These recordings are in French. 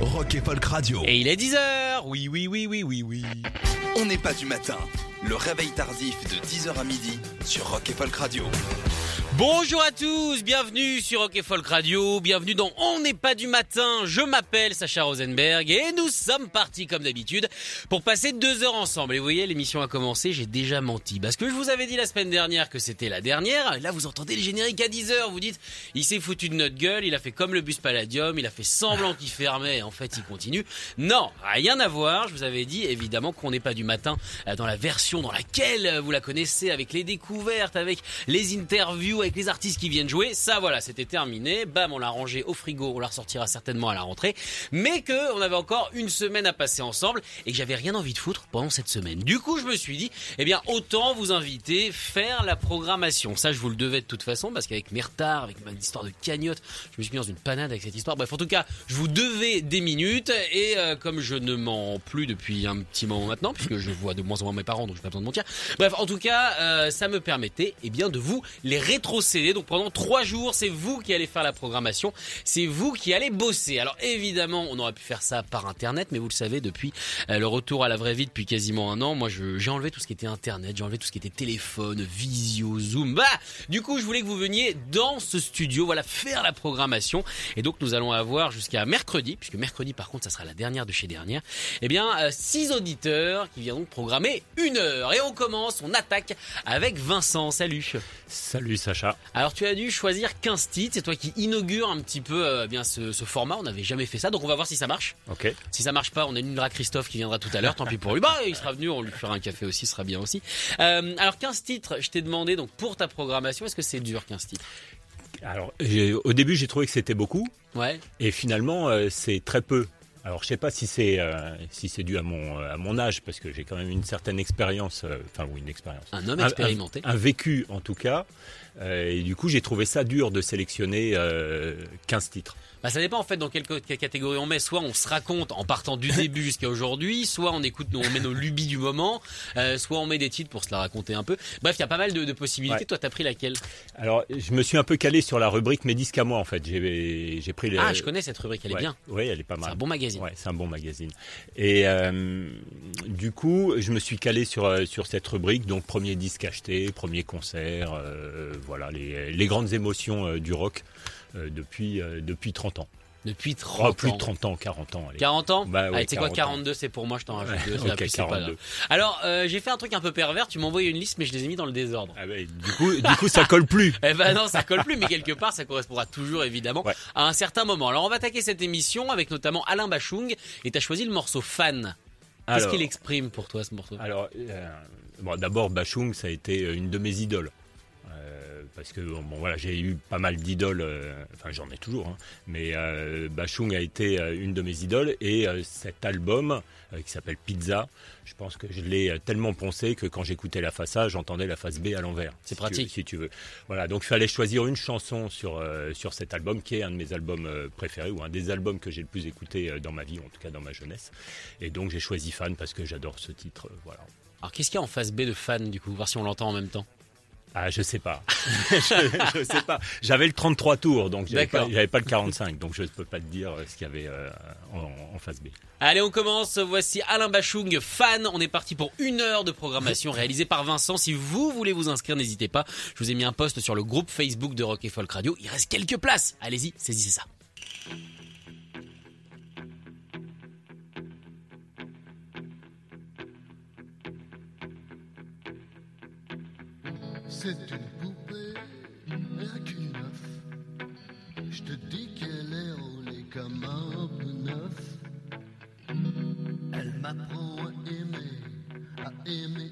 Rock et Folk Radio. Et il est 10h Oui, oui, oui, oui, oui, oui. On n'est pas du matin. Le réveil tardif de 10h à midi sur Rock et Folk Radio. Bonjour à tous, bienvenue sur Rock et Folk Radio, bienvenue dans On n'est pas du matin, je m'appelle Sacha Rosenberg et nous sommes partis comme d'habitude pour passer deux heures ensemble. Et vous voyez, l'émission a commencé, j'ai déjà menti, parce que je vous avais dit la semaine dernière que c'était la dernière, là vous entendez le générique à 10h, vous dites, il s'est foutu de notre gueule, il a fait comme le bus Palladium, il a fait semblant qu'il fermait, en fait il continue. Non, rien à voir, je vous avais dit évidemment qu'on n'est pas du matin euh, dans la version dans laquelle euh, vous la connaissez, avec les découvertes, avec les interviews, avec les artistes qui viennent jouer, ça voilà, c'était terminé. Bam, on l'a rangé au frigo, on la ressortira certainement à la rentrée. Mais que on avait encore une semaine à passer ensemble et que j'avais rien envie de foutre pendant cette semaine. Du coup, je me suis dit, eh bien, autant vous inviter, faire la programmation. Ça, je vous le devais de toute façon parce qu'avec mes retards, avec ma histoire de cagnotte, je me suis mis dans une panade avec cette histoire. Bref, en tout cas, je vous devais des minutes et euh, comme je ne mens plus depuis un petit moment maintenant, puisque je vois de moins en moins mes parents, donc je n'ai pas besoin de mentir. Bref, en tout cas, euh, ça me permettait, eh bien, de vous les Donc pendant trois jours, c'est vous qui allez faire la programmation, c'est vous qui allez bosser. Alors évidemment, on aurait pu faire ça par internet, mais vous le savez, depuis euh, le retour à la vraie vie depuis quasiment un an, moi j'ai enlevé tout ce qui était internet, j'ai enlevé tout ce qui était téléphone, visio, zoom. Bah, du coup, je voulais que vous veniez dans ce studio, voilà, faire la programmation. Et donc nous allons avoir jusqu'à mercredi, puisque mercredi par contre, ça sera la dernière de chez dernière. Eh bien, euh, six auditeurs qui viendront programmer une heure. Et on commence, on attaque avec Vincent. Salut. Salut Sacha. Alors tu as dû choisir 15 titres, c'est toi qui inaugure un petit peu euh, bien ce, ce format, on n'avait jamais fait ça, donc on va voir si ça marche. Ok. Si ça marche pas, on annulera Christophe qui viendra tout à l'heure, tant pis pour lui. Bah il sera venu, on lui fera un café aussi, ce sera bien aussi. Euh, alors 15 titres, je t'ai demandé donc pour ta programmation, est-ce que c'est dur 15 titres? Alors, au début, j'ai trouvé que c'était beaucoup, Ouais. et finalement, euh, c'est très peu. Alors, je sais pas si c'est euh, si c'est dû à mon à mon âge, parce que j'ai quand même une certaine expérience. euh, Enfin, oui, une expérience. Un homme expérimenté. Un, vécu, en tout cas. Euh, et du coup, j'ai trouvé ça dur de sélectionner euh, 15 titres. Bah ça dépend en fait dans quelle, catégorie on met. Soit on se raconte en partant du début jusqu'à aujourd'hui, soit on écoute, on met nos lubies du moment, euh, soit on met des titres pour se la raconter un peu. Bref, il y a pas mal de, de possibilités. Ouais. Toi, t'as pris laquelle? Alors, je me suis un peu calé sur la rubrique mes disques à moi, en fait. J'ai j'ai pris les. Ah, je connais cette rubrique, elle est bien. Oui, elle est pas C'est mal. un bon magazine. Ouais, c'est un bon magazine. Et euh, du coup, je me suis calé sur euh, sur cette rubrique. Donc, premier disque acheté, premier concert, euh, voilà les, les grandes émotions euh, du rock euh, depuis euh, depuis 30 ans. Depuis Oh, 30 plus ans. de 30 ans, 40 ans. allez. 40 ans Bah ouais, Allez, tu sais quoi, 40 ans. 42 c'est pour moi, je t'en rajoute deux. Ok, c'est la plus, c'est pas 42. grave. Alors, euh, j'ai fait un truc un peu pervers, tu m'as envoyé une liste, mais je les ai mis dans le désordre. Ah du coup, du coup, ça colle plus. Eh ben non, ça colle plus, mais quelque part, ça correspondra toujours évidemment Ouais. à un certain moment. Alors, on va attaquer cette émission avec notamment Alain Bachung, et t'as choisi le morceau Fan. Qu'est-ce qu'il exprime pour toi, ce morceau? Alors, euh, bon, d'abord, Bachung, ça a été une de mes idoles. Parce que bon, voilà, j'ai eu pas mal d'idoles, euh, enfin j'en ai toujours, hein, mais euh, Bachung a été euh, une de mes idoles et cet album qui s'appelle Pizza, je pense que je l'ai tellement poncé que quand j'écoutais la face A, j'entendais la face B à l'envers. C'est si tu- pratique. si tu veux. Voilà, donc il fallait choisir une chanson sur sur cet album qui est un de mes albums préférés ou un des albums que j'ai le plus écouté dans ma vie, en tout cas dans ma jeunesse. Et donc j'ai choisi Fan parce que j'adore ce titre. voilà. Alors, qu'est-ce qu'il y a en face B de Fan, du coup Voir si on l'entend en même temps? Ah, je sais pas. je, je sais pas. J'avais le 33 tours, donc j'avais pas, pas le 45, donc je ne peux pas te dire euh, ce qu'il y avait euh, en, en face B. Allez, on commence. Voici Alain Bachung, fan. On est parti pour une heure de programmation réalisée par Vincent. Si vous voulez vous inscrire, n'hésitez pas. Je vous ai mis un post sur le groupe Facebook de Rock et Folk Radio. Il reste quelques places. Allez-y, saisissez ça. C'est une poupée, rien qu'une neuf. Je te dis qu'elle est roulée comme un neuf. Elle m'apprend à aimer, à aimer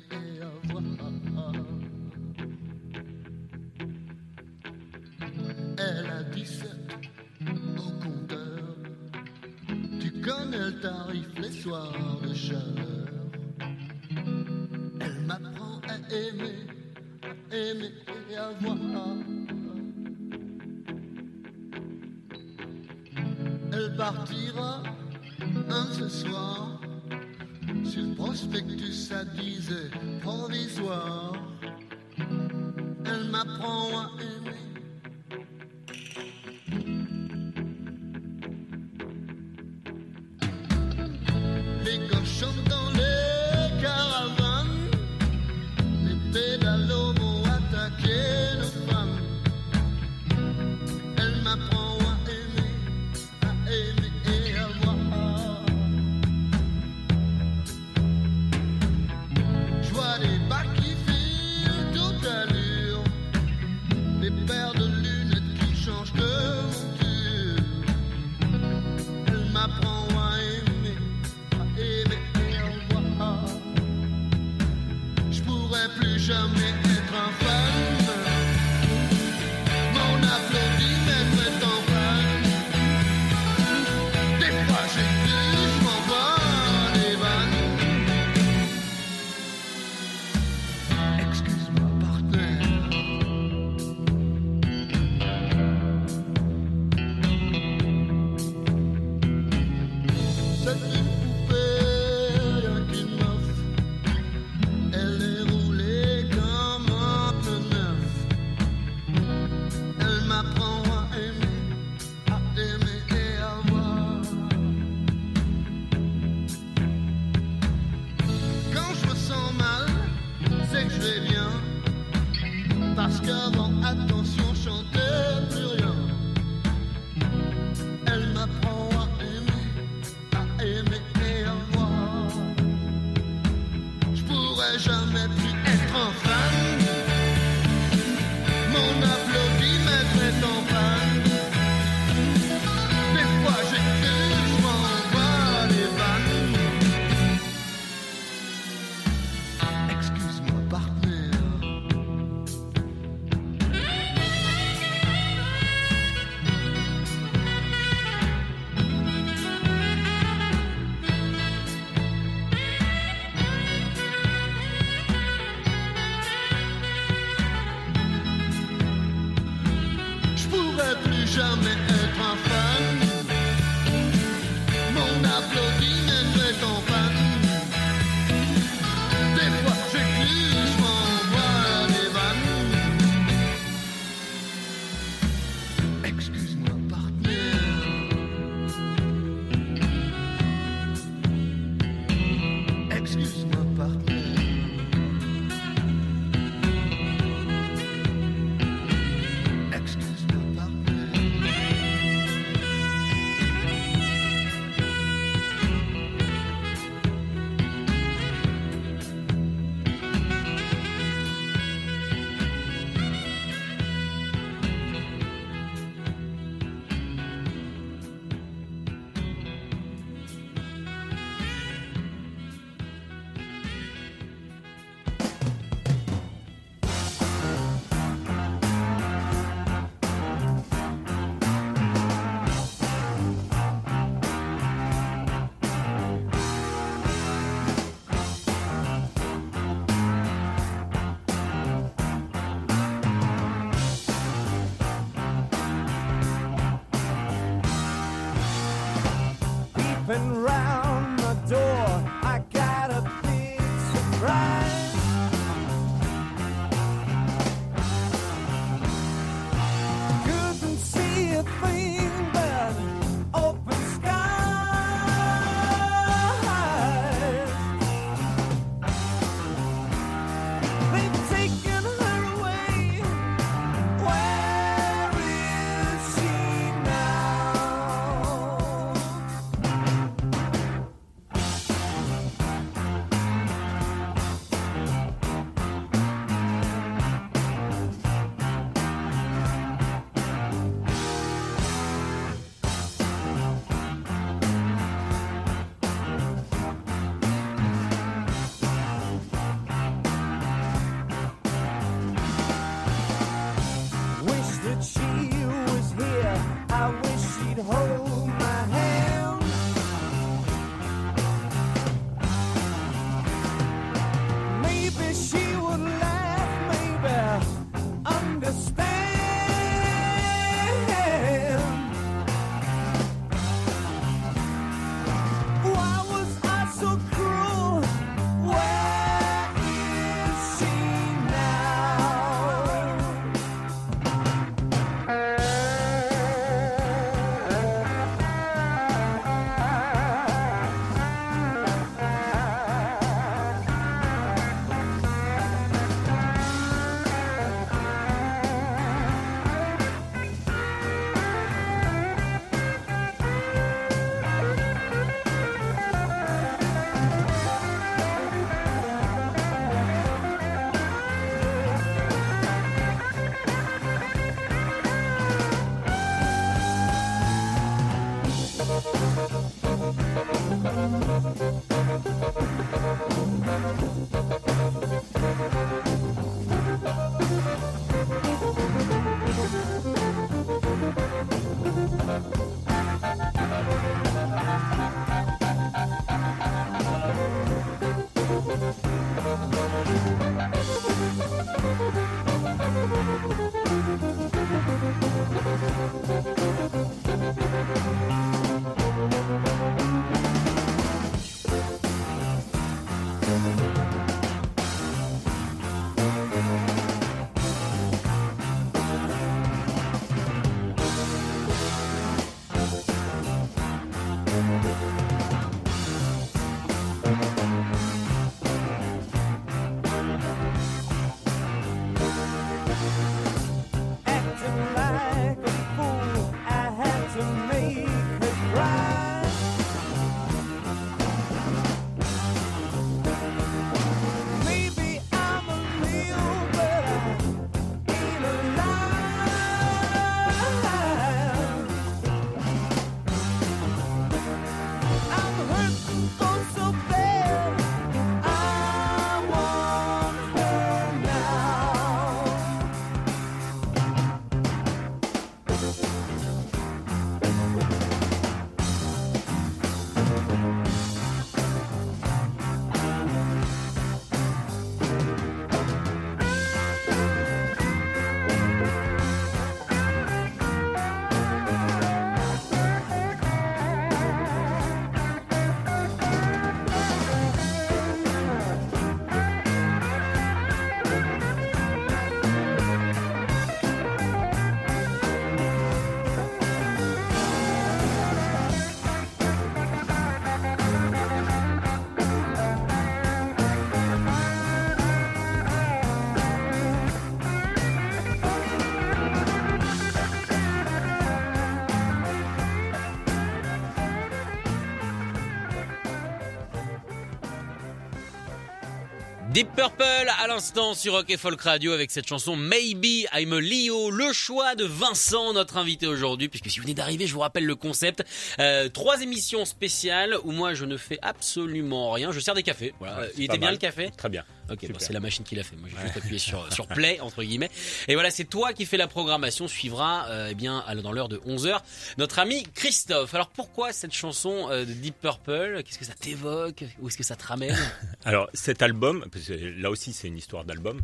Deep Purple à l'instant sur Rock et Folk Radio avec cette chanson Maybe I'm a Leo, le choix de Vincent, notre invité aujourd'hui, puisque si vous venez d'arriver, je vous rappelle le concept. Euh, trois émissions spéciales où moi je ne fais absolument rien, je sers des cafés. Voilà. Ouais, Il était bien mal. le café Très bien. Ok, bon, c'est la machine qui l'a fait. Moi, j'ai juste appuyé sur, sur play, entre guillemets. Et voilà, c'est toi qui fais la programmation. Suivra, euh, eh bien, dans l'heure de 11h, notre ami Christophe. Alors, pourquoi cette chanson euh, de Deep Purple? Qu'est-ce que ça t'évoque? Où est-ce que ça te ramène? Alors cet album, parce que là aussi c'est une histoire d'album,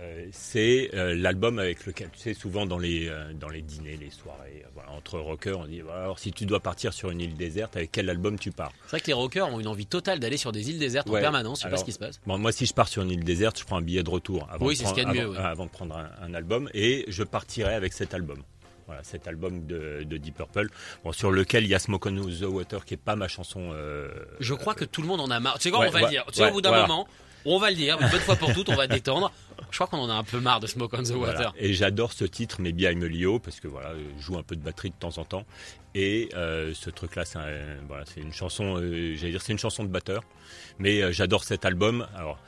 euh, c'est euh, l'album avec lequel, tu sais, souvent dans les, euh, dans les dîners, les soirées, voilà, entre rockers, on dit, alors si tu dois partir sur une île déserte, avec quel album tu pars? C'est vrai que les rockers ont une envie totale d'aller sur des îles désertes en permanence. Je sais pas ce qui se passe. Bon, moi, si je pars sur une île déserte, je prends un billet de retour avant, Oui, de, prendre, qu'il y a de avant, mieux, ouais. avant de prendre un, un album et je partirai avec cet album. Voilà, cet album de, de Deep Purple, bon, sur lequel il y a Smoke on the Water, qui est pas ma chanson. Je crois que tout le monde en a marre. Tu sais quoi, ouais, on va le dire. Tu sais, au bout d'un moment, on va le dire. Une bonne fois pour toutes, on va détendre. Je crois qu'on en a un peu marre de Smoke on the Voilà. Water. Et j'adore ce titre, Maybe I'm a Leo, parce que voilà, je joue un peu de batterie de temps en temps. Et euh, ce truc-là, c'est un- voilà, c'est une chanson, euh, j'allais dire, c'est une chanson de batteur. Mais euh, j'adore cet album. Alors,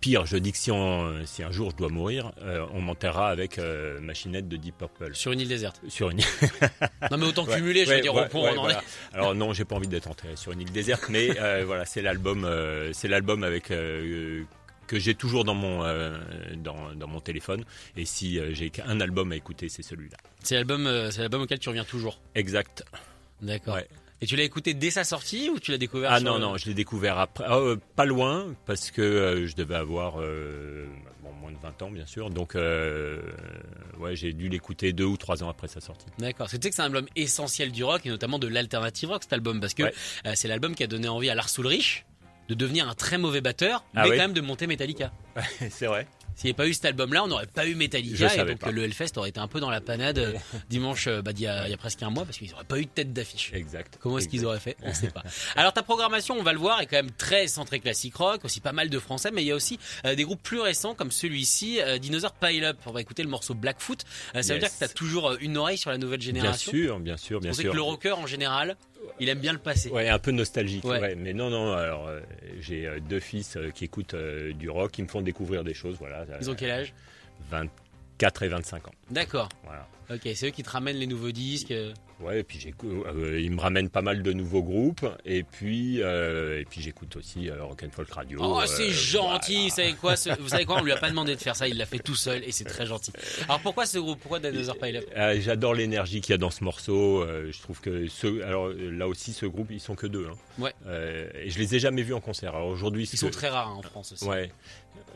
pire, je dis que si, on- si un jour je dois mourir, euh, on m'enterrera avec euh, Machinette de Deep Purple. Sur une île déserte. Sur une Non, mais autant Ouais, cumuler, je veux ouais, dire, ouais, au on en voilà. est. Alors non, j'ai pas envie d'être enterré sur une île déserte, mais euh, voilà, c'est l'album, c'est l'album avec que j'ai toujours dans mon euh, dans, dans mon téléphone. Et si euh, j'ai qu'un album à écouter, c'est celui-là. C'est l'album, euh, c'est l'album auquel tu reviens toujours. Exact. D'accord. Ouais. Et tu l'as écouté dès sa sortie ou tu l'as découvert Ah non le- non, je l'ai découvert après, pas loin parce que je devais avoir bon, moins de 20 ans bien sûr. Donc ouais, j'ai dû l'écouter deux ou trois ans après sa sortie. D'accord. Tu sais que c'est un album essentiel du rock et notamment de l'alternative rock cet album parce que Ouais. c'est l'album qui a donné envie à Lars Ulrich de devenir un très mauvais batteur, Ah mais oui quand même de monter Metallica. c'est vrai. S'il n'y avait pas eu cet album-là, on n'aurait pas eu Je Metallica et savais donc pas. le Hellfest aurait été un peu dans la panade euh, dimanche euh, bah, d'il y, a, il y a presque un mois parce qu'ils n'auraient pas eu de tête d'affiche. Exact. Comment est-ce qu'ils auraient fait? On ne sait pas. Alors ta programmation, on va le voir, est quand même très centrée classique rock, aussi pas mal de français, mais il y a aussi euh, des groupes plus récents comme celui-ci, euh, Dinosaur Pile Up. On va écouter le morceau Blackfoot. Euh, ça veut dire que tu as toujours une oreille sur la nouvelle Bien génération. sûr, bien sûr, bien on sait sûr. que le rocker en général, il aime bien le passé. Ouais, un peu nostalgique, Ouais. ouais. Mais non, non. Alors, euh, j'ai euh, deux fils euh, qui écoutent du rock, qui me font découvrir des choses. Voilà. Ils ont quel âge? 24 et 25 ans. D'accord. Voilà. Ok, c'est eux qui te ramènent les nouveaux disques. Ouais, et puis j'écoute, euh, ils me ramènent pas mal de nouveaux groupes, et puis euh, et puis j'écoute aussi euh, Rock and Folk Radio. Oh, euh, c'est gentil. voilà. Vous savez quoi ce- Vous savez quoi On lui a pas demandé de faire ça. Il l'a fait tout seul et c'est très gentil. Alors pourquoi ce groupe Pourquoi Dinosaur Pile J'adore l'énergie qu'il y a dans ce morceau. je trouve que ce, alors là aussi, ce groupe, ils sont que deux. Hein. Ouais. Et je les ai jamais vus en concert. Alors aujourd'hui, Ils sont que- très rares hein, en France aussi. Ouais,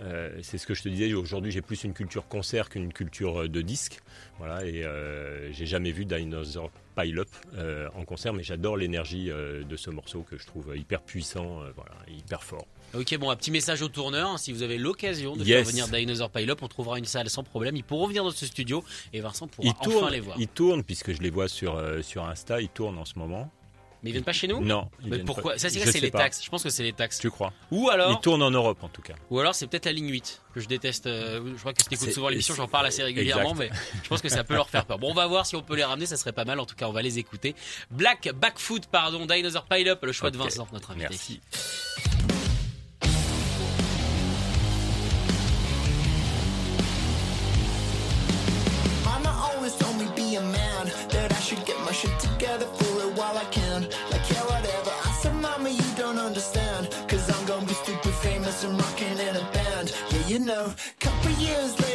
Euh, c'est ce que je te disais. Aujourd'hui, j'ai plus une culture concert qu'une culture euh, de disque. Voilà, et euh, j'ai jamais vu Dinosaur Pile Up euh, en concert, mais j'adore l'énergie de ce morceau que je trouve hyper puissant, voilà, hyper fort. Ok, bon, un petit message au tourneur. hein, Si vous avez l'occasion de Yes. faire venir Dinosaur Pile Up, on trouvera une salle sans problème. Ils pourront venir dans ce studio et Vincent pourra Ils enfin tournent, les voir. ils tournent puisque je les vois sur sur Insta. Ils tournent en ce moment. Mais ils viennent pas chez nous Non. ils Mais viennent pourquoi? Pas. Ça, c'est Je C'est sais les pas. taxes? Je pense que c'est les taxes. Tu crois? Ou alors, Ils tournent en Europe en tout cas. ou alors c'est peut-être la ligne 8 que je déteste. euh, je crois que si t'écoutes C'est- souvent l'émission, j'en parle assez régulièrement, mais je pense que ça peut leur faire peur. Bon, on va voir si on peut les ramener, ça serait pas mal. En tout cas, on va les écouter. Black Backfoot, pardon, Dinosaur Pile Up, le choix de Ok. Vincent, notre invité. Merci. Mama always told me be a man, that I should get my shit together for Couple years later,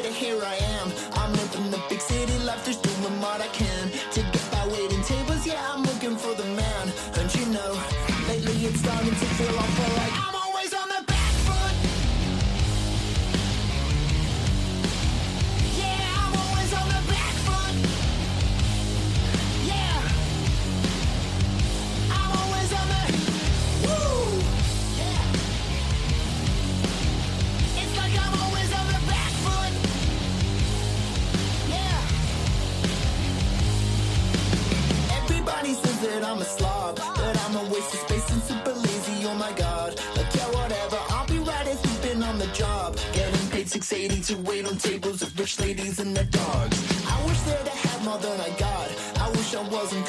that I'm a waste of space and super lazy. Oh my god, like yeah, whatever. I'll be right if you've on the job, getting paid 680 to wait on tables of rich ladies and their dogs. I wish that I had more than I got. I wish I wasn't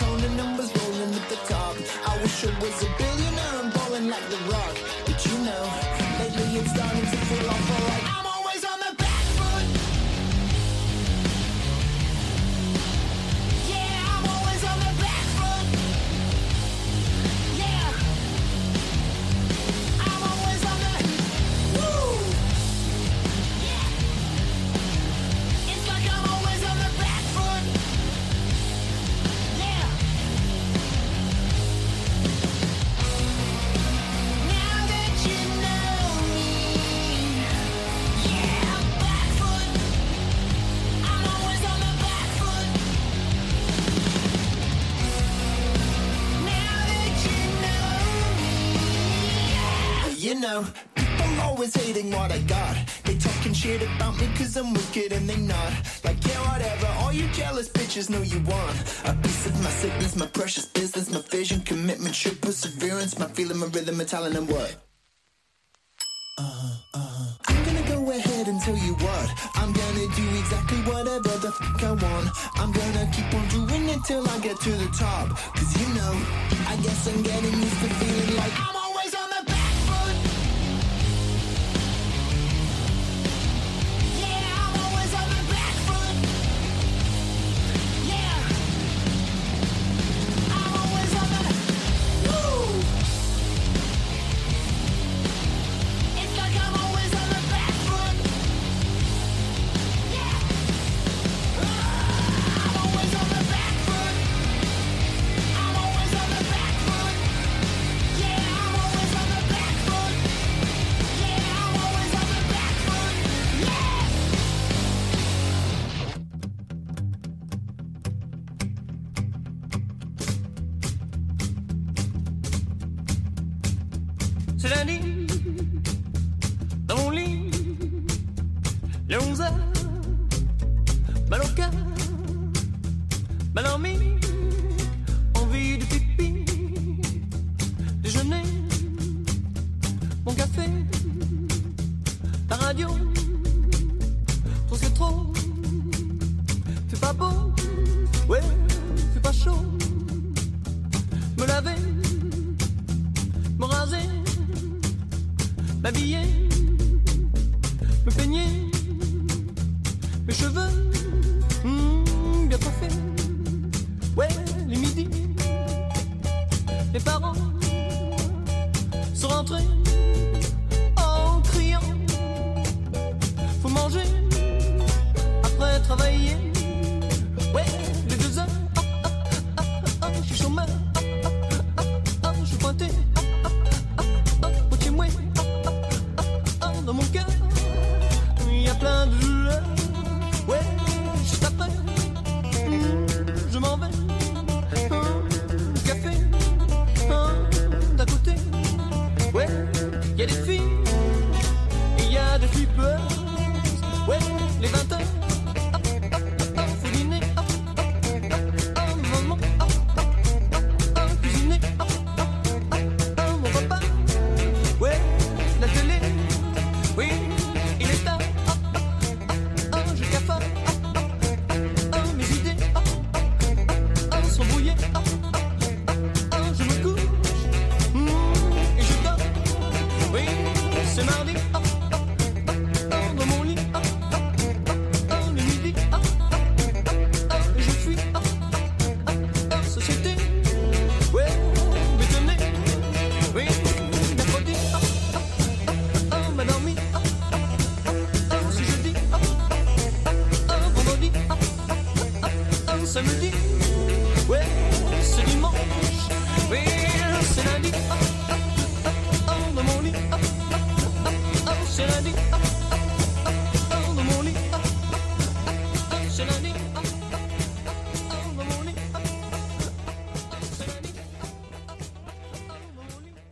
cause I'm wicked and they not. Like yeah whatever, all you jealous bitches know you want. A piece of my sickness, my precious business My vision, commitment, true perseverance My feeling, my rhythm, my talent and what? uh, uh. I'm gonna go ahead and tell you what. I'm gonna do exactly whatever the fuck I want. I'm gonna keep on doing it till I get to the top. Cause you know, I guess I'm getting used to feeling like I'm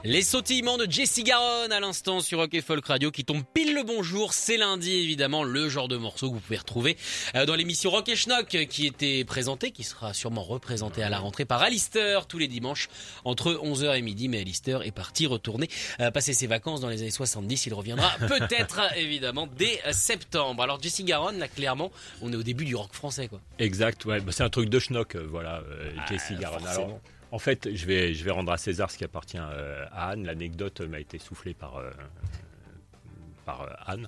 Les sautillements de Jessie Garonne à l'instant sur Rock et Folk Radio qui tombe pile le bonjour. C'est lundi évidemment le genre de morceau que vous pouvez retrouver euh, dans l'émission Rock et Schnock euh, qui était présentée, qui sera sûrement représentée à la rentrée par Alistair tous les dimanches entre 11h et midi. Mais Alistair est parti retourner euh, passer ses vacances dans les années 70. Il reviendra peut-être évidemment dès septembre. Alors Jessie Garonne, là clairement, on est au début du rock français quoi. Exact, ouais, bah, c'est un truc de Schnock, voilà, euh, Jessie ah, en fait, je vais, rendre à César ce qui appartient euh, à Anne. L'anecdote m'a été soufflée par, euh, euh, Anne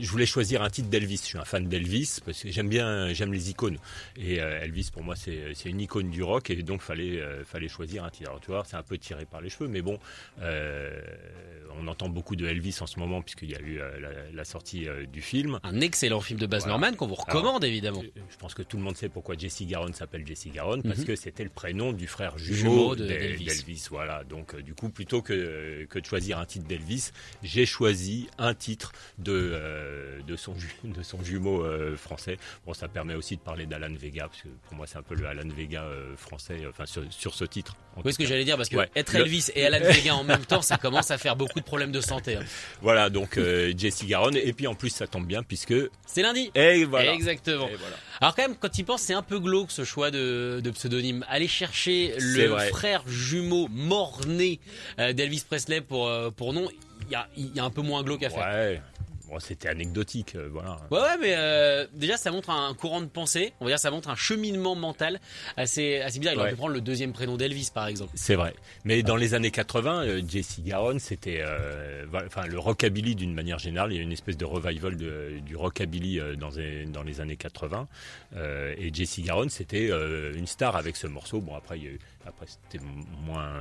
je voulais choisir un titre d'Elvis. Je suis un fan d'Elvis parce que j'aime bien, j'aime les icônes. Et euh, Elvis, pour moi, c'est une icône du rock et donc fallait euh, fallait choisir un titre. Alors tu vois, c'est un peu tiré par les cheveux, mais bon, euh, on entend beaucoup de Elvis en ce moment puisqu'il y a eu euh, la, la sortie du film. Un excellent film de Baz Voilà. Luhrmann qu'on vous recommande évidemment. Je pense que tout le monde sait pourquoi Jesse Garonne s'appelle Jesse Garonne, parce Mhm. que c'était le prénom du frère Jumeau jumeau de- d'El- d'Elvis. d'Elvis. Voilà. Donc, du coup, plutôt que, que de choisir un titre d'Elvis, j'ai choisi un titre de, euh, de, son, ju- de son jumeau euh, français. Bon, ça permet aussi de parler d'Alan Vega, parce que pour moi, c'est un peu le Alan Vega euh, français, enfin, sur, sur ce titre. Oui, ce que j'allais dire, parce que Ouais. être Le- Elvis et Alan Vega en même temps, ça commence à faire beaucoup de problèmes de santé. hein. Voilà, donc Jesse Garonne. Et puis, en plus, ça tombe bien, puisque. C'est lundi. Et voilà. Exactement. Et voilà. Alors quand même, quand il pense, c'est un peu glauque ce choix de, de pseudonyme. Aller chercher C'est le vrai. frère jumeau mort-né d'Elvis Presley pour, pour nom, il y y a un peu moins glauque à faire. Ouais. Bon, c'était anecdotique, euh, voilà. Ouais, ouais, mais euh, déjà, ça montre un courant de pensée. On va dire, ça montre un cheminement mental assez, assez bizarre. Il aurait Ouais. pu prendre le deuxième prénom d'Elvis, par exemple. C'est vrai. Mais dans les années 80, euh, Jesse Garonne, c'était, euh, enfin, le rockabilly d'une manière générale. Il y a une espèce de revival de- du rockabilly dans, les, dans les années 80. Euh, et Jesse Garonne, c'était une star avec ce morceau. Bon, après, il y a eu- après c'était moins,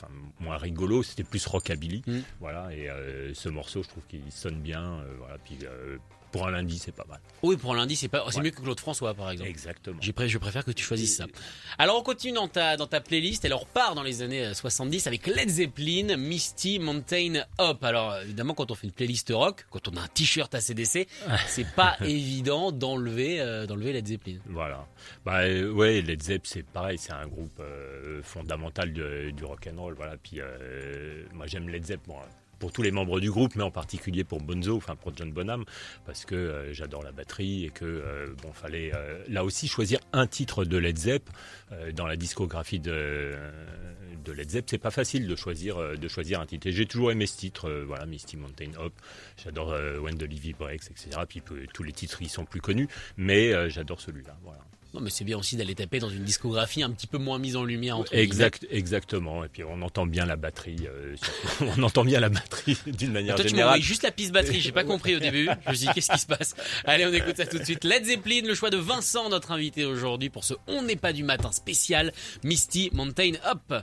enfin, moins rigolo. C'était plus rockabilly. Mm. Voilà. Et euh, ce morceau, je trouve qu'il sonne bien. euh, voilà. Puis euh, pour un lundi, c'est pas mal. Oui, pour un lundi, c'est pas, c'est Ouais. mieux que Claude François, par exemple. Exactement. J'ai pré- je préfère que tu choisisses ça. Alors on continue dans ta, dans ta playlist. Elle repart dans les années euh, 70 avec Led Zeppelin, Misty Mountain Up. Alors euh, évidemment quand on fait une playlist rock, quand on a un t-shirt ACDC, c'est pas évident d'enlever euh, d'enlever Led Zeppelin. Voilà. Bah euh, ouais, Led Zepp c'est pareil, c'est un groupe euh, fondamental de- du rock and roll. Voilà. Puis euh, moi j'aime Led Zepp bon, pour tous les membres du groupe, mais en particulier pour Bonzo, enfin pour John Bonham, parce que euh, j'adore la batterie et que euh, bon fallait euh, là aussi choisir un titre de Led Zepp euh, dans la discographie de de Led Zepp, c'est pas facile de choisir euh, de choisir un titre. J'ai toujours aimé ce titre, euh, voilà, Misty Mountain Up. J'adore euh, When the Levy Breaks, etc. Puis tous les titres ils sont plus connus, mais euh, j'adore celui-là. Voilà. Non mais c'est bien aussi d'aller taper dans une discographie un petit peu moins mise en lumière entre guillemets. Exact, exactement. Et puis on entend bien la batterie. euh, on entend bien la batterie d'une manière Toi, tu générale. envoyé juste la piste batterie, j'ai pas compris au début. Je me suis dit, qu'est-ce qui se passe? Allez, on écoute ça tout de suite. Led Zeppelin, le choix de Vincent, notre invité aujourd'hui pour ce On n'est pas du matin spécial Misty Mountain Up.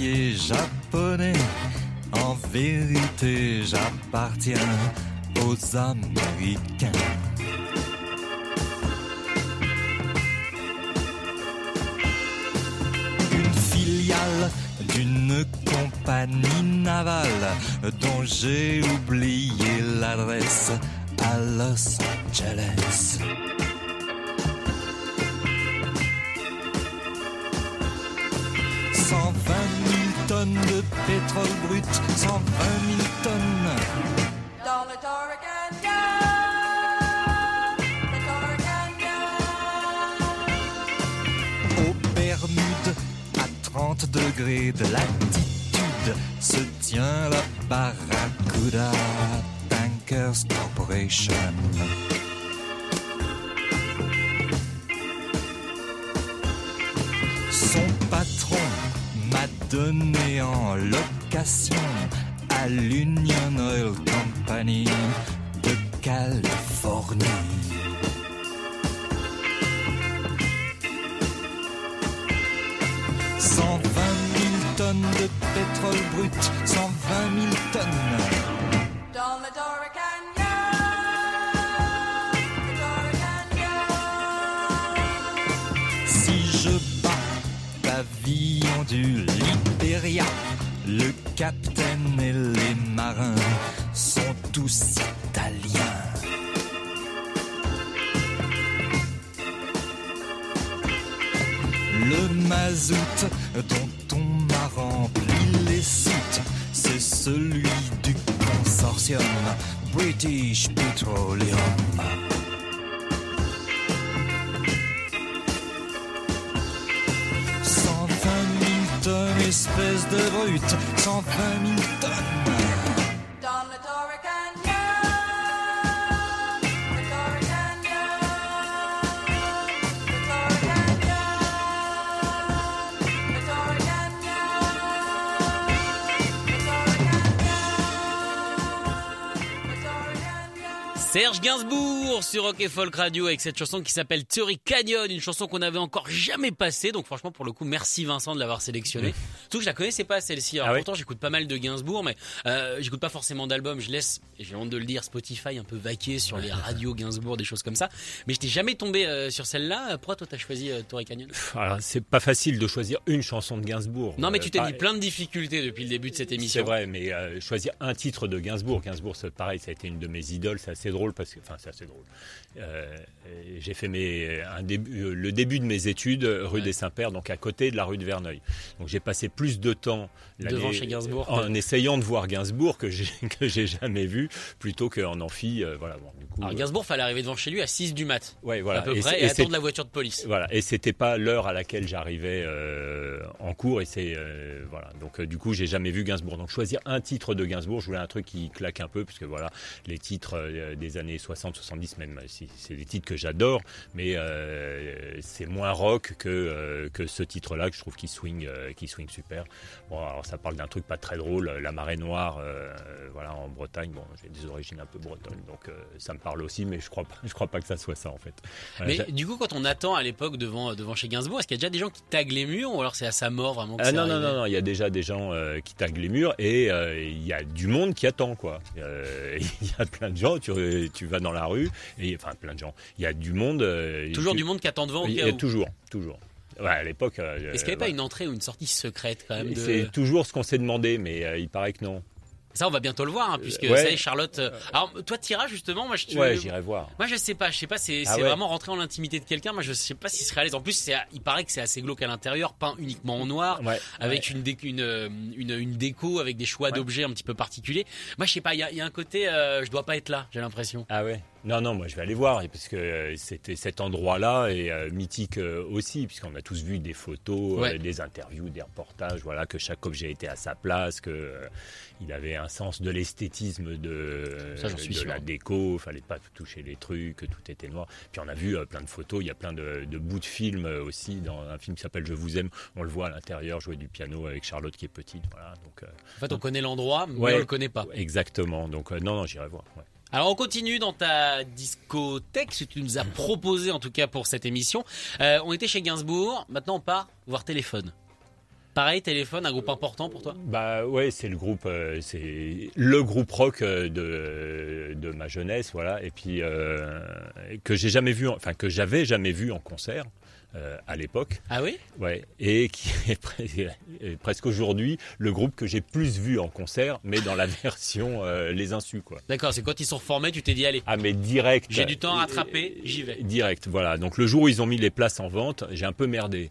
Japonais. En vérité, j'appartiens aux Américains. Une filiale d'une compagnie navale dont j'ai oublié l'adresse à Los Angeles. Tonnes de pétrole brut, cent vingt mille tonnes. Dans le. Aux Bermudes, à 30 degrés de latitude, se tient la Barracuda Tankers Corporation. Donné en location à l'Union Oil Company de Californie. Cent vingt mille tonnes de pétrole brut, cent vingt mille tonnes. Dans le le Torricania. Si je bats pavillon du Le capitaine et les marins sont tous italiens. Le mazout dont de brute, cent vingt Serge Gainsbourg sur Rock et Folk Radio avec cette chanson qui s'appelle Theory Canyon, une chanson qu'on n'avait encore jamais passée. Donc franchement, pour le coup, merci Vincent de l'avoir sélectionnée. Surtout que je la connaissais pas celle-ci. Alors Ah oui pourtant, j'écoute pas mal de Gainsbourg, mais euh, j'écoute pas forcément d'albums. Je laisse, et j'ai honte de le dire, Spotify un peu vaquer sur les radios Gainsbourg, des choses comme ça. Mais je t'ai jamais tombé euh, sur celle-là. Pourquoi toi t'as choisi euh, Theory Canyon? Alors, c'est pas facile de choisir une chanson de Gainsbourg. Non, mais Euh, tu t'es mis plein de difficultés depuis le début de cette émission. C'est vrai, mais euh, choisir un titre de Gainsbourg, Gainsbourg, c'est pareil, ça a été une de mes idoles, c'est assez drôle parce que, enfin, c'est assez drôle. Euh, j'ai fait mes, un début, euh, le début de mes études rue Ouais. des Saints-Pères, donc à côté de la rue de Verneuil. Donc j'ai passé plus de temps Devant chez Gainsbourg. en essayant de voir Gainsbourg que j'ai que j'ai jamais vu, plutôt qu'en amphi. euh, voilà, bon, du coup. Alors euh, Gainsbourg, fallait arriver devant chez lui à 6 du mat. ouais, voilà. à peu Et près, et, attendre la voiture de police. voilà, et c'était pas l'heure à laquelle j'arrivais euh, en cours, et c'est euh, voilà. Donc du coup, j'ai jamais vu Gainsbourg. Donc choisir un titre de Gainsbourg, je voulais un truc qui claque un peu, puisque voilà, les titres euh, années 60-70, même si c'est des titres que j'adore, mais euh, c'est moins rock que euh, que ce titre-là que je trouve qui swing, euh, qui swing super. Bon, alors ça parle d'un truc pas très drôle, la marée noire, euh, voilà, en Bretagne. Bon, j'ai des origines un peu bretonnes, donc euh, ça me parle aussi, mais je crois pas, je crois pas que ça soit ça en fait. Voilà, Mais du coup, quand on attend à l'époque devant, devant chez Gainsbourg, est-ce qu'il y a déjà des gens qui taguent les murs ou alors c'est à sa mort vraiment que Ah non, non, non, non, il y a déjà des gens euh, qui taguent les murs et euh, il y a du monde qui attend, quoi. Euh, Il y a plein de gens, tu, tu vas dans la rue, et, enfin plein de gens, il y a du monde. euh, Toujours tu- du monde qui attend devant Il y a toujours, toujours. Ouais, à l'époque. euh, Est-ce qu'il n'y avait pas une entrée ou une sortie secrète quand même de... C'est toujours ce qu'on s'est demandé, mais euh, il paraît que non. Ça, on va bientôt le voir, hein, puisque ouais. ça y est, Charlotte. euh, Alors, toi, t'iras justement. Moi, je te- Ouais, j'irai voir. Moi, je sais pas. Je sais pas. C'est Ah ouais. vraiment rentrer en l'intimité de quelqu'un. Moi, je sais pas si serait à l'aise. En plus, il paraît que c'est assez glauque à l'intérieur, peint uniquement en noir, Ouais, avec une, une, euh, une une déco avec des choix d'objets un petit peu particuliers. Moi, je sais pas. Il y a, il y a un côté, euh, je dois pas être là. J'ai l'impression. Ah ouais Non, non, moi je vais aller voir, parce que euh, c'était cet endroit-là est euh, mythique euh, aussi, puisqu'on a tous vu des photos, Ouais. des interviews, des reportages, voilà, que chaque objet était à sa place, que euh, il avait un sens de l'esthétisme de, Ça, suis de sûr. la déco, fallait pas toucher les trucs, que tout était noir. Puis on a vu euh, plein de photos, il y a plein de, de bouts de films aussi, dans un film qui s'appelle Je vous aime, on le voit à l'intérieur jouer du piano avec Charlotte qui est petite, voilà. Donc, euh, En fait, on connaît l'endroit, mais Ouais. on le connaît pas. exactement, donc non, non, j'irai voir. ouais. Alors on continue dans ta discothèque, ce que tu nous as proposé en tout cas pour cette émission. Euh, on était chez Gainsbourg, maintenant on part voir téléphone. Pareil, téléphone, un groupe important pour toi? Bah ouais, c'est le groupe, euh, c'est le groupe rock euh, de, de ma jeunesse, voilà. Et puis que j'ai jamais vu, en- enfin que j'avais jamais vu en concert euh, à l'époque, Ah oui? Ouais. Et qui est pre- est presque aujourd'hui le groupe que j'ai plus vu en concert, mais dans la version euh, les insus, quoi. D'accord, c'est quand ils sont reformés, tu t'es dit, allez, Ah mais direct. j'ai du temps à rattraper, j'y vais. Direct, voilà. Donc le jour où ils ont mis les places en vente, j'ai un peu merdé.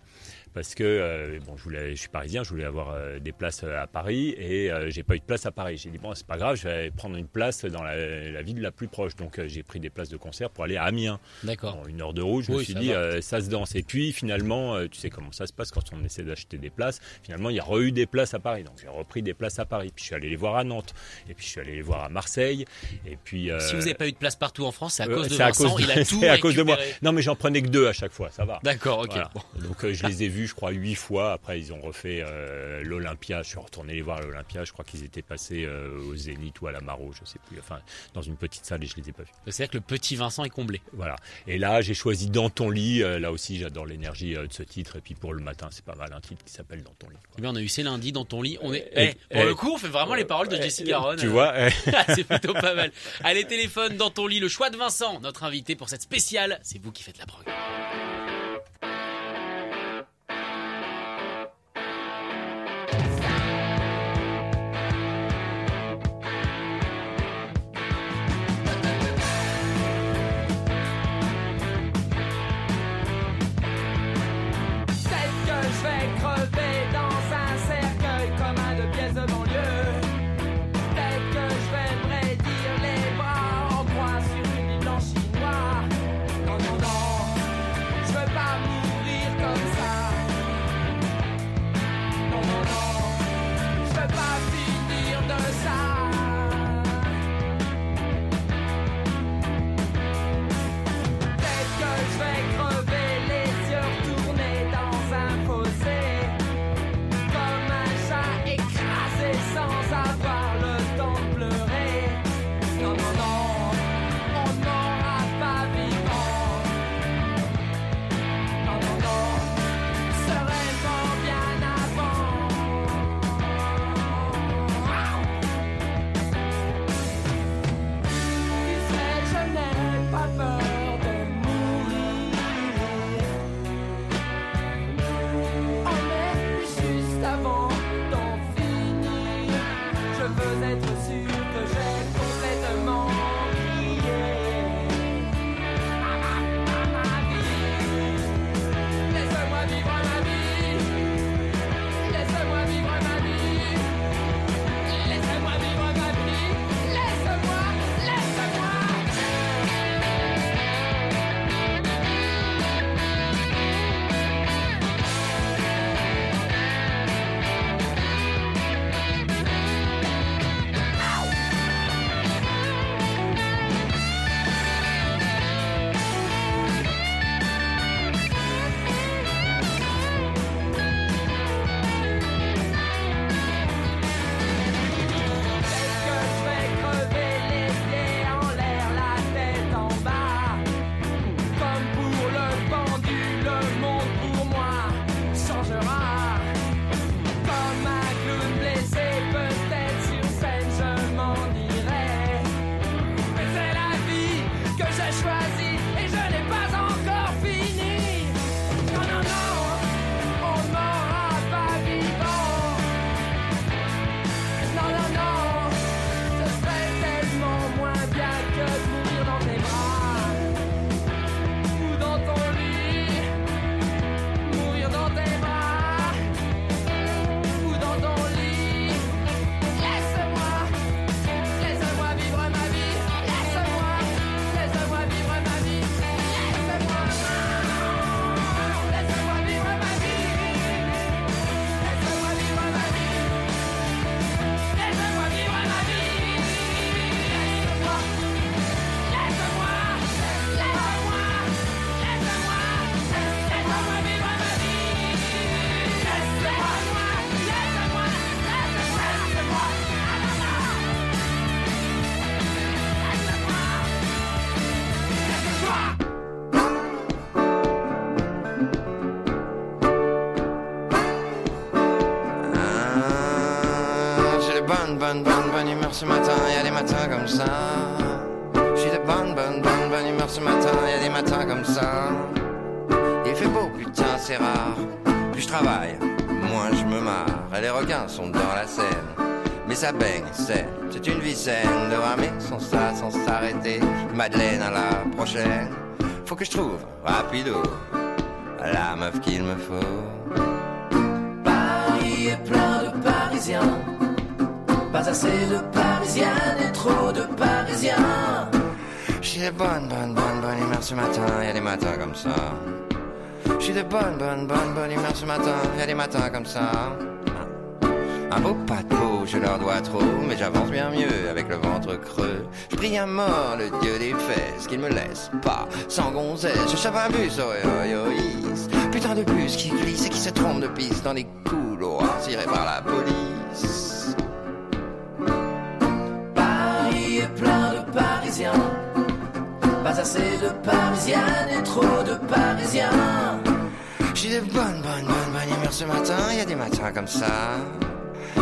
Parce que euh, bon, je voulais, je suis parisien, je voulais avoir euh, des places euh, à Paris et euh, j'ai pas eu de place à Paris. J'ai dit bon, c'est pas grave, je vais prendre une place dans la, la ville la plus proche. Donc j'ai pris des places de concert pour aller à Amiens. D'accord. Bon, une heure de route, je me suis ça dit ça se danse. Et puis finalement, tu sais comment ça se passe quand on essaie d'acheter des places. Finalement, il y a re eu des places à Paris. Donc j'ai repris des places à Paris. Puis je suis allé les voir à Nantes. Et puis je suis allé les voir à Marseille. Et puis Si vous n'avez pas eu de place partout en France, c'est à cause de à Vincent, cause il a tout c'est à cause de moi. Non, mais j'en prenais que deux à chaque fois, ça va. D'accord, ok. Voilà. Bon. Donc je les ai vus, je crois, huit fois. Après, ils ont refait euh, l'Olympia. Je suis retourné les voir à l'Olympia. Je crois qu'ils étaient passés euh, au Zénith ou à la Maro, je sais plus. Enfin, dans une petite salle et je les ai pas vus. C'est-à-dire que le petit Vincent est comblé. Voilà. Et là, j'ai choisi Dans ton lit. Euh, là aussi, j'adore l'énergie de ce titre. Et puis pour le matin, c'est pas mal un titre qui s'appelle Dans ton lit. Eh bien, on a eu ces lundis dans ton lit. On est. Et- Eh, pour et- le coup, on fait vraiment les paroles de Jessie Garonne. Tu vois c'est plutôt pas mal. Allez, téléphone dans ton lit, le choix de Vincent, notre invité pour cette spéciale. C'est vous qui faites la prog. Ça. Je suis de bonne, bonne, bonne, bonne humeur ce matin. Y a des matins comme ça. Il fait beau, putain, c'est rare. Plus je travaille, moins je me marre. Et les requins sont dans la Seine. Mais ça baigne, c'est, c'est une vie saine de ramer sans ça, sans s'arrêter. Madeleine à la prochaine. Faut que je trouve, rapido, la meuf qu'il me faut. Paris est plein de Parisiens. Pas assez de Parisiennes J'ai bonne, bonne, bonne, bonne humeur ce matin. Y a des matins comme ça. J'ai de bonne, bonne, bonne, bonne humeur ce matin. Y a des matins comme ça. Un beau pas de peau, je leur dois trop, mais j'avance bien mieux avec le ventre creux. Je prie à mort le dieu des fesses, qu'il me laisse pas sans gonzesse. Je chape un bus, oh, oh, oh, yes. Putain de bus qui glisse et qui se trompe de piste dans des couloirs tirés par la police. Assez de Parisiennes et trop de Parisiens. J'ai de bonnes, bonnes, bonnes, bonnes humeurs ce matin, y a des matins comme ça.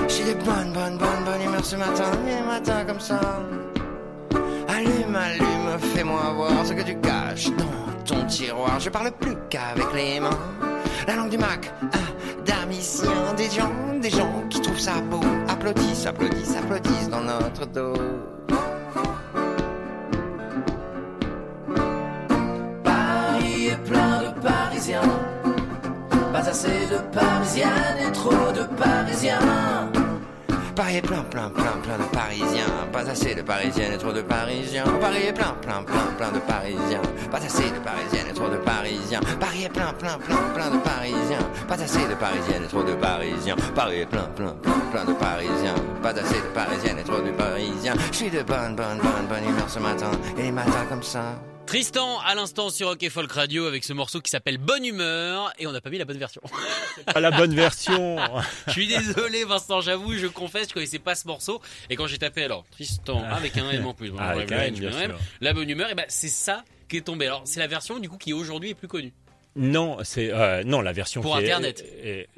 J'ai de bonnes, bonnes, bonnes, bonnes humeurs ce matin, y a des matins comme ça. Allume, allume, fais-moi voir ce que tu caches dans ton tiroir. Je parle plus qu'avec les mains. La langue du Mac, un damicien. Des gens, des gens qui trouvent ça beau. Applaudissent, applaudissent, applaudissent dans notre dos. Plein de Parisiens. Pas assez de Parisiennes et trop de Parisiens. Paris est plein, plein, plein, plein de Parisiens. Pas assez de Parisiennes et trop de Parisiens. Paris est plein, plein, plein, plein de Parisiens. Pas assez de Parisiennes et trop de Parisiens. Paris est plein, plein, plein, plein de Parisiens. Pas assez de Parisiennes et trop de Parisiens. Paris est plein, plein, plein, plein de Parisiens. Pas assez de Parisiennes et trop de Parisiens. Je suis de bonne, bonne, bonne, bonne humeur ce matin. Et les matins comme ça. Tristan, à l'instant sur Rock et Folk Radio avec ce morceau qui s'appelle Bonne Humeur et on n'a pas mis la bonne version. Pas la bonne version. je suis désolé Vincent, j'avoue, je confesse, je connaissais pas ce morceau et quand j'ai tapé alors Tristan avec un M en plus, Ah, avec ouais, M, bien sûr. la bonne humeur, et ben c'est ça qui est tombé. Alors c'est la version du coup qui aujourd'hui est plus connue. Non, c'est euh, non la version Pour qui Internet.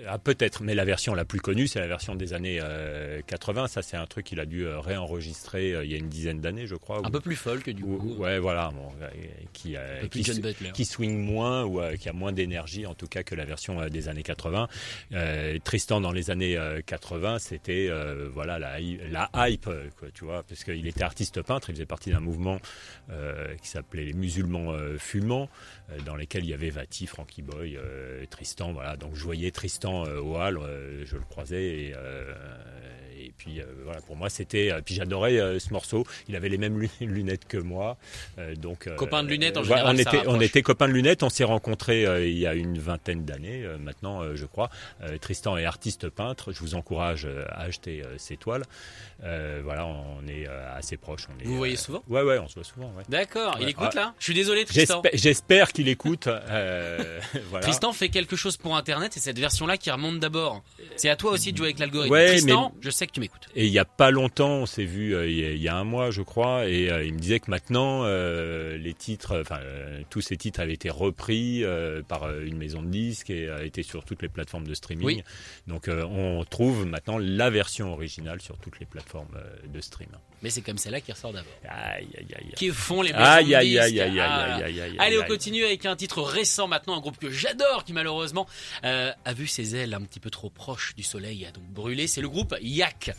ah, peut-être, mais la version la plus connue, c'est la version des années euh, 80. Ça, c'est un truc qu'il a dû euh, réenregistrer euh, il y a une dizaine d'années, je crois. Un peu plus folk du ou- coup. ouais, voilà, bon, euh, qui euh, qui, John Butler. qui swing moins ou euh, qui a moins d'énergie, en tout cas que la version euh, des années 80. Euh, Tristan dans les années euh, 80, c'était euh, voilà la, hy- la hype, euh, quoi, tu vois, parce qu'il était artiste peintre, il faisait partie d'un mouvement euh, qui s'appelait les musulmans euh, fumants, euh, dans lesquels il y avait Vati, Frankie Boy, euh, Tristan, voilà. Donc je voyais Tristan euh, au hall, euh, je le croisais et, et puis euh, voilà pour moi c'était. euh, puis j'adorais euh, ce morceau. Il avait les mêmes lu- lunettes que moi, donc Copains de lunettes, en général, on était on était copains de lunettes. On s'est rencontrés il y a une vingtaine d'années maintenant, je crois. Tristan est artiste peintre. Je vous encourage à acheter ses toiles. Voilà, on est assez proches. On est, Vous voyez souvent? Ouais, ouais, on se voit souvent. Ouais. D'accord, il écoute là? Je suis désolé Tristan. J'espère- J'espère qu'il écoute. euh, voilà. Tristan fait quelque chose pour Internet et cette version-là qui remonte d'abord. C'est à toi aussi de jouer avec l'algorithme. Ouais, Tristan, mais- je sais que tu m'écoutes. Et il y a pas longtemps, on s'est vu euh, il y a- il y a un mois, je crois, et euh, il me disait que maintenant euh, les titres, enfin tous ces titres avaient été repris par une maison de disques et étaient sur toutes les plateformes de streaming. Oui. Donc on trouve maintenant la version originale sur toutes les plateformes de stream. Mais c'est comme celle-là qui ressort d'abord. Aïe aïe aïe. Qui font les Aïe aïe aïe aïe aïe Ah, aïe aïe aïe. Allez, on continue avec un titre récent maintenant, un groupe que j'adore, qui malheureusement euh, a vu ses ailes un petit peu trop proches du soleil, a donc brûlé. C'est le groupe Yak.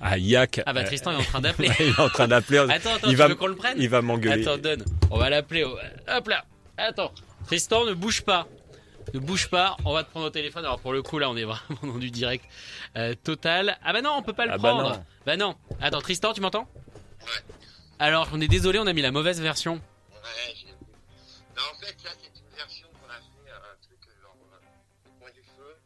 Ah Yak. Ah bah Tristan est en train d'appeler. il est en train d'appeler. Attends, attends, il tu va, veux qu'on le prenne Il va m'engueuler. Attends, donne. On va l'appeler. Hop là. Attends. Tristan, ne bouge pas. Ne bouge pas. On va te prendre au téléphone. Alors pour le coup, là, on est vraiment dans du direct euh, total. Ah bah non, on peut pas le Ah bah prendre. non. Bah non. Attends, Tristan, tu m'entends Alors, on est désolé, on a mis la mauvaise version. Ouais, j'ai vu. Non, en fait, là, c'est une version qu'on a fait, euh, un truc euh, genre euh, au coin du feu.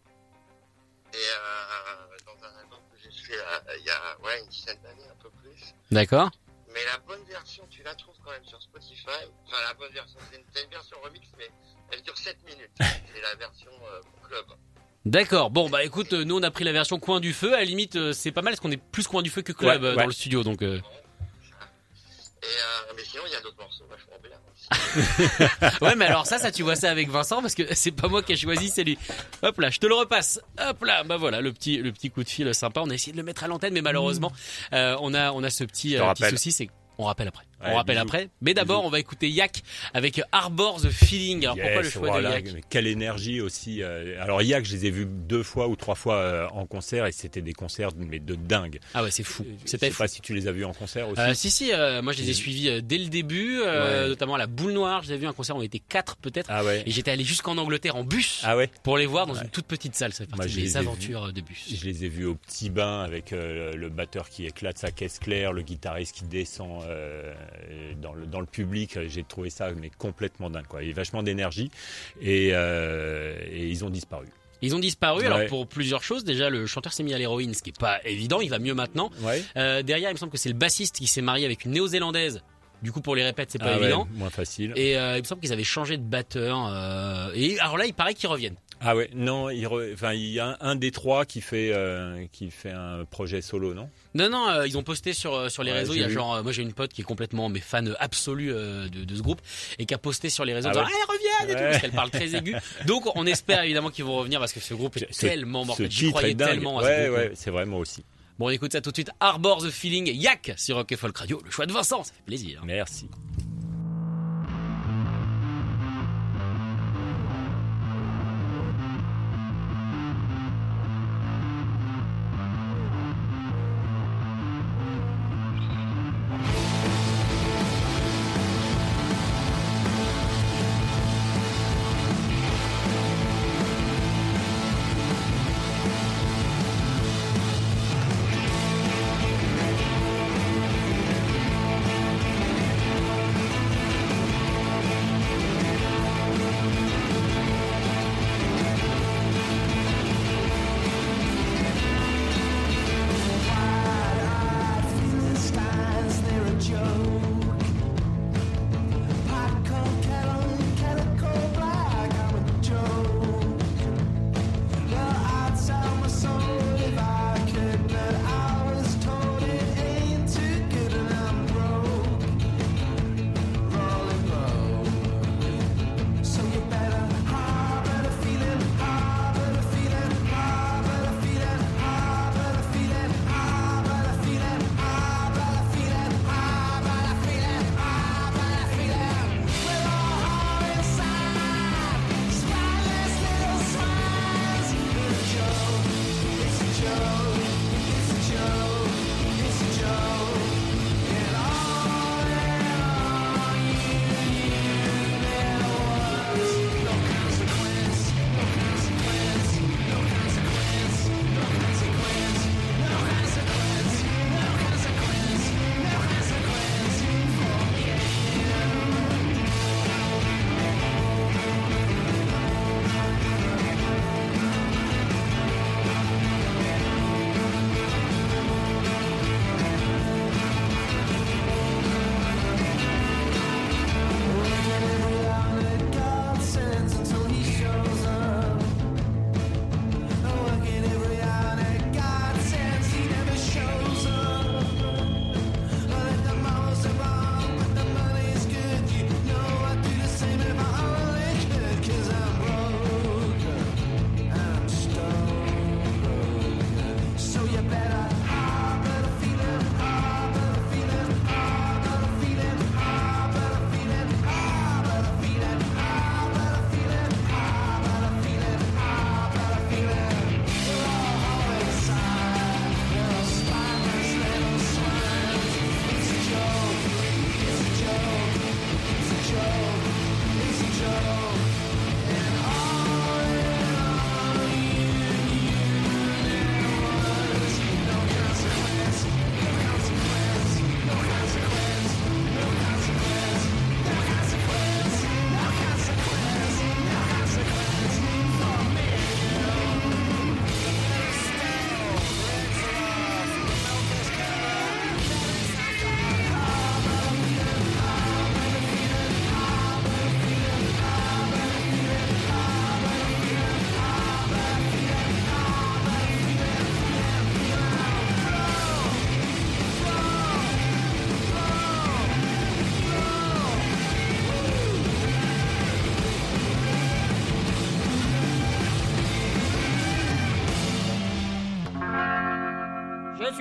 Et euh, dans un album que j'ai fait il y a ouais, une dizaine d'années, un peu plus. D'accord. Mais la bonne version, tu la trouves quand même sur Spotify. Enfin, la bonne version, c'est une, c'est une version remix, mais elle dure 7 minutes. C'est la version euh, club. D'accord. Bon, bah écoute, euh, nous on a pris la version coin du feu. À la limite, euh, c'est pas mal parce qu'on est plus coin du feu que club Ouais, dans ouais. le studio. Donc, euh, Et, euh, mais sinon, il y a d'autres morceaux vachement bien. aussi. ouais, mais alors ça, ça tu vois ça avec Vincent parce que c'est pas moi qui ai choisi, c'est lui. Hop là, je te le repasse. Hop là, bah voilà, le petit, le petit coup de fil sympa. On a essayé de le mettre à l'antenne, mais malheureusement, euh, on a, on a ce petit, euh, souci, c'est On rappelle après. Ouais, on rappelle bisous. après. Mais d'abord, on va écouter Yak avec Arbor the Feeling. Alors pourquoi le choix voilà, de Yak? Mais Quelle énergie aussi. euh, Alors Yak, je les ai vus deux fois ou trois fois euh, en concert et c'était des concerts mais de dingue. Ah ouais, c'est fou. Je C'était sais fou. pas si tu les as vus en concert aussi. Euh, si si, euh, moi je les ai suivis euh, dès le début, euh, Ouais. notamment à la Boule Noire. Je les ai vus un concert, on était quatre peut-être, ah ouais. et j'étais allé jusqu'en Angleterre en bus Ah ouais. pour les voir dans une toute petite salle. Ça fait partie je des aventures euh, de bus. Je les ai vus au petit bain avec euh, le batteur qui éclate sa caisse claire, le guitariste qui descend euh, dans, le, dans le public. J'ai trouvé ça mais complètement dingue. Quoi. Il y a vachement d'énergie et, euh, et ils ont disparu. Ils ont disparu, alors pour plusieurs choses. Déjà, le chanteur s'est mis à l'héroïne, ce qui est pas évident. Il va mieux maintenant. Ouais. Euh, derrière, il me semble que c'est le bassiste qui s'est marié avec une néo-zélandaise. Du coup, pour les répètes, c'est pas Ah ouais, évident. moins facile. Et euh, il me semble qu'ils avaient changé de batteur. euh, et alors là, il paraît qu'ils reviennent. Ah ouais, non, il, re- enfin, il y a un, un des trois qui fait, euh, qui fait un projet solo, non? Non, non, euh, ils ont posté sur euh, sur les Ouais, réseaux. Il y a genre, euh, moi j'ai une pote qui est complètement mais fan absolu euh, de, de ce groupe et qui a posté sur les réseaux. Ah en disant, ouais Ah, ils reviennent et tout, Ouais. parce qu'elle parle très aigu. Donc on espère évidemment qu'ils vont revenir parce que ce groupe est Ce- tellement Ce mortel. J'y croyais tellement à ce ouais, groupe. ouais, c'est vrai, moi aussi. Bon, on écoute ça tout de suite. Arbor the Feeling, Yak sur Rock Folk Radio. Le choix de Vincent, ça fait plaisir. Merci.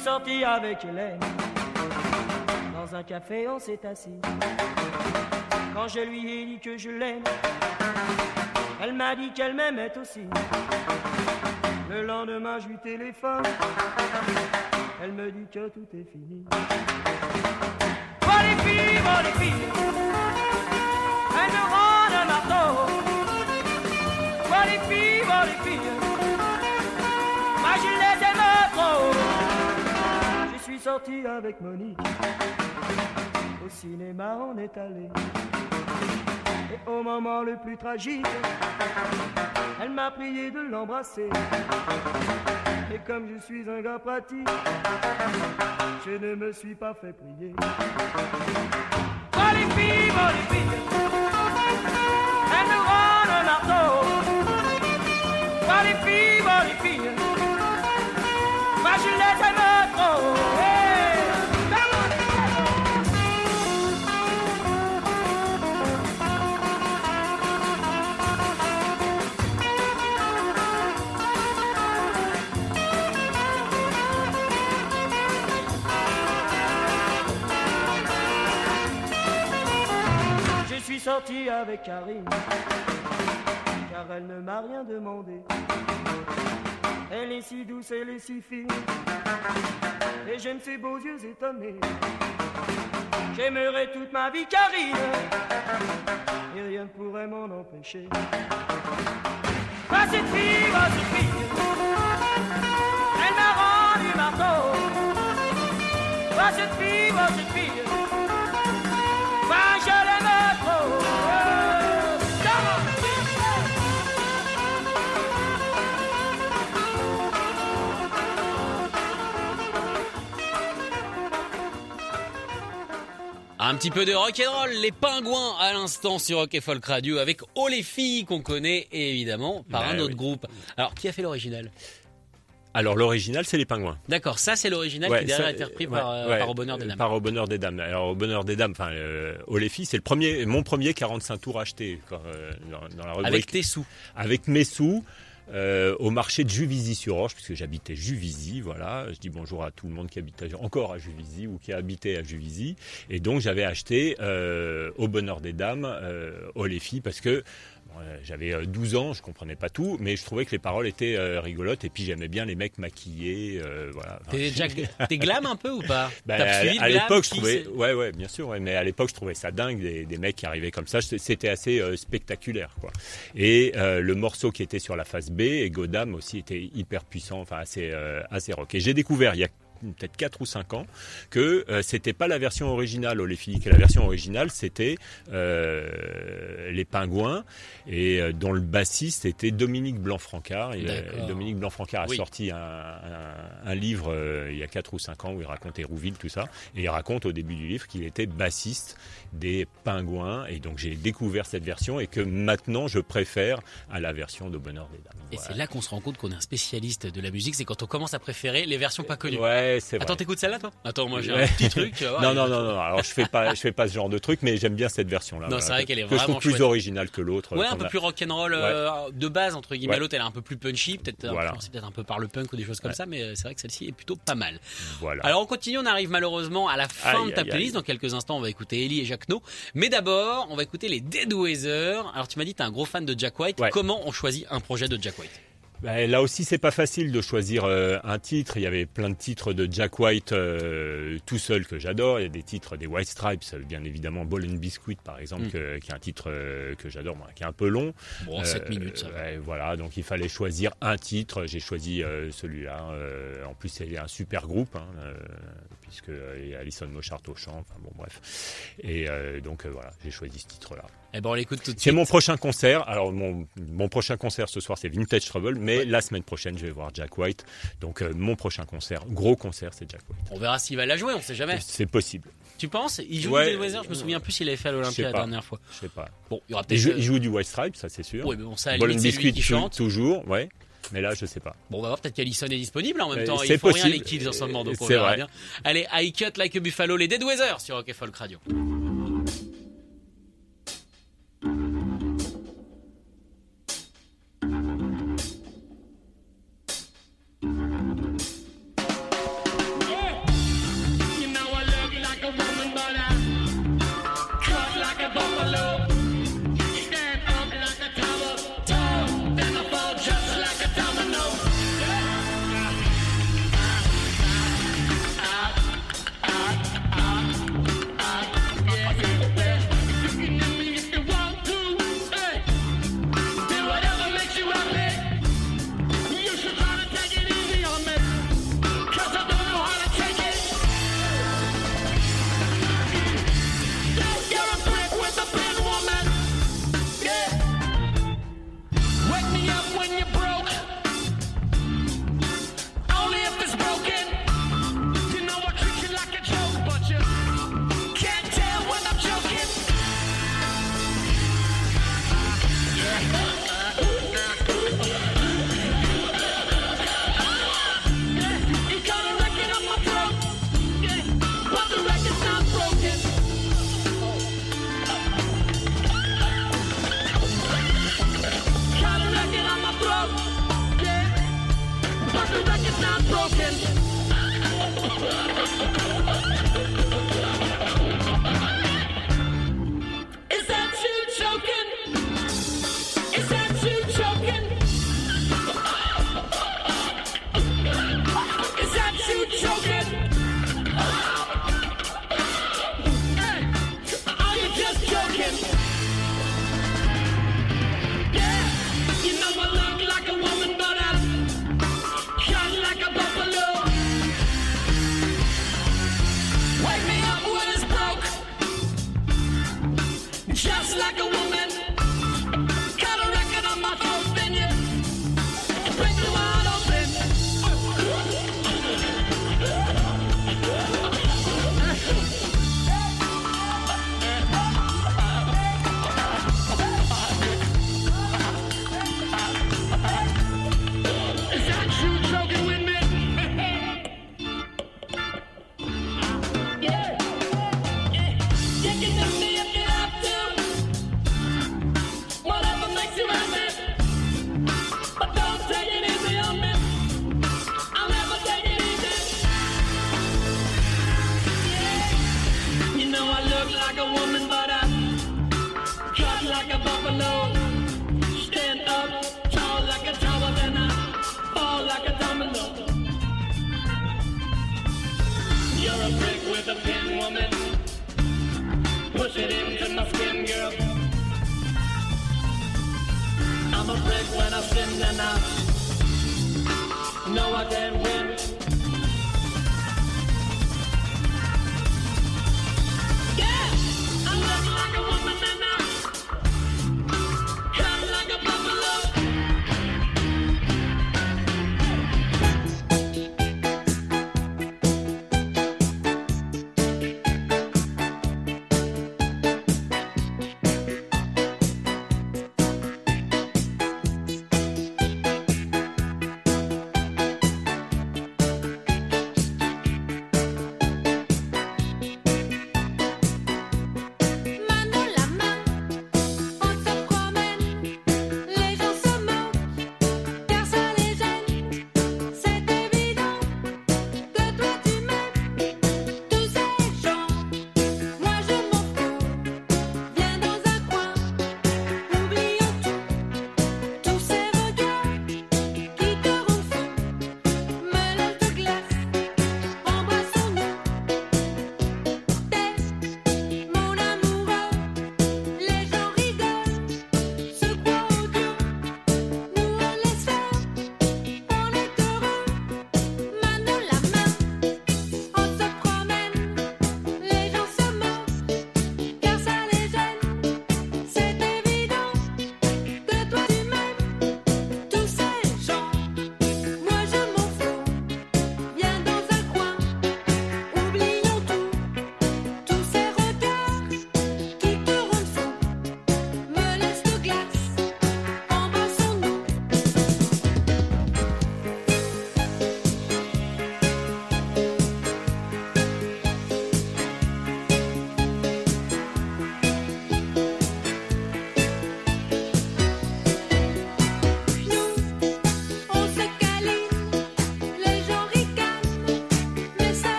Sorti avec Hélène dans un café, on s'est assis. Quand je lui ai dit que je l'aime, elle m'a dit qu'elle m'aimait aussi. Le lendemain, je lui téléphone. Elle me dit que tout est fini. Les filles, les filles, elles me rendent marteau. Les filles, les filles, sorti avec Monique. Au cinéma, on est allé. Et au moment le plus tragique, elle m'a prié de l'embrasser. Et comme je suis un gars pratique, je ne me suis pas fait prier. Les filles, elles me filles, oh sorti avec Karine, car elle ne m'a rien demandé. Elle est si douce, elle est si fine, et j'aime ses beaux yeux étonnés. J'aimerais toute ma vie Karine, et rien ne pourrait m'en empêcher. Va cette fille, va cette fille, elle m'a rendu marteau. Va cette fille, va cette. Un petit peu de rock'n'roll, les pingouins à l'instant sur Rock et Folk Radio avec Oh les filles qu'on connaît et évidemment par Bah un autre oui. groupe. Alors qui a fait l'original? Alors l'original, c'est les pingouins. D'accord, ça c'est l'original Ouais, qui derrière ça, a été repris ouais, par, euh, ouais, par Au Bonheur des euh, Dames. Par Au Bonheur des Dames. Alors Au Bonheur des Dames, enfin, euh, Oh c'est le premier, mon premier 45 tours acheté quoi, euh, dans, dans la rubrique. Avec tes sous. Avec mes sous. Euh, au marché de Juvisy-sur-Orge, puisque j'habitais Juvisy, voilà. Je dis bonjour à tout le monde qui habite à- encore à Juvisy ou qui a habité à Juvisy. Et donc j'avais acheté euh, Au Bonheur des Dames, euh, filles, parce que j'avais euh, 12 ans, je comprenais pas tout, mais je trouvais que les paroles étaient euh, rigolotes, et puis j'aimais bien les mecs maquillés, euh, voilà. T'es déjà- t'es glam un peu ou pas bah, T'as à l'époque, je trouvais, ouais, ouais, bien sûr, ouais, mais à l'époque, je trouvais ça dingue des, des mecs qui arrivaient comme ça. C'était assez euh, spectaculaire, quoi. Et euh, le morceau qui était sur la face B et Godam aussi était hyper puissant, enfin assez, euh, assez rock. Et j'ai découvert il y a peut-être 4 ou 5 ans que euh, c'était pas la version originale oh les filles que la version originale c'était euh, les pingouins et euh, dont le bassiste était Dominique Blanc-Francard Et, euh. Dominique Blanc-Francard a Oui. sorti un, un- un livre il y a 4 ou 5 ans où il raconte Hérouville tout ça et il raconte au début du livre qu'il était bassiste des pingouins et donc j'ai découvert cette version et que maintenant je préfère à la version de Bonheur des Dames Et Voilà. c'est là qu'on se rend compte qu'on est un spécialiste de la musique, c'est quand on commence à préférer les versions pas connues. Ouais, c'est vrai. Attends, t'écoutes celle-là toi Attends, moi j'ai un petit truc. tu vas voir, non, il non, non, non. Alors je fais pas, je fais pas ce genre de truc, mais j'aime bien cette version-là. Non, c'est vrai qu'elle est que je vraiment trouve plus chouette. originale que l'autre. Ouais, un qu'on peu a- plus rock'n'roll euh, de base entre guillemets. Ouais. L'autre, elle est un peu plus punchy, peut-être Voilà. influencée peut-être un peu par le punk ou des choses comme ça, mais euh, c'est vrai que celle-ci est plutôt pas mal. Voilà. Alors on continue, on arrive malheureusement à la fin Aïe, de ta aïe, playlist. aïe. Dans quelques instants, on va écouter Ellie et Jacques No. Mais d'abord, on va écouter les Dead Weather. Alors tu m'as dit, t'es un gros fan de Jack White. Ouais. Comment on choisit un projet de Jack White? Bah, là aussi, c'est pas facile de choisir euh, un titre. Il y avait plein de titres de Jack White euh, tout seul que j'adore. Il y a des titres des White Stripes, euh, bien évidemment Ball and Biscuit par exemple, Mm. que- qui est un titre euh, que j'adore, moi, qui est un peu long. Bon, Euh, 7 minutes, ça ouais, voilà, donc il fallait choisir un titre. J'ai choisi euh, celui-là. Euh, en plus, c'est un super groupe, hein, euh, puisque euh, il y a Alison Mochart au chant. Enfin bon, bref. Et euh, donc euh, voilà, j'ai choisi ce titre-là. Eh ben, on l'écoute tout de C'est suite. mon prochain concert. Alors mon, mon prochain concert ce soir c'est Vintage Trouble, mais la semaine prochaine je vais voir Jack White. Donc euh, mon prochain concert, gros concert, c'est Jack White. On verra s'il va la jouer, on sait jamais. C'est possible. Tu penses? Il joue Ouais, du Weather Je me souviens plus s'il avait fait à l'Olympia la dernière fois. Je sais pas. Bon, il y aura peut-être. joue, euh, il joue du White Stripe, ça c'est sûr. Oui, mais bon, ça, Ball limite, c'est lui qui chante. toujours, ouais. Mais là je sais pas. Bon, on va voir peut-être qu'Alison est disponible en même Euh, temps. c'est Ils font rien possible. les kills en ce moment, donc on C'est verra vrai. bien. Allez, I Cut Like a Buffalo, les Dead Weather sur Rock Folk Radio.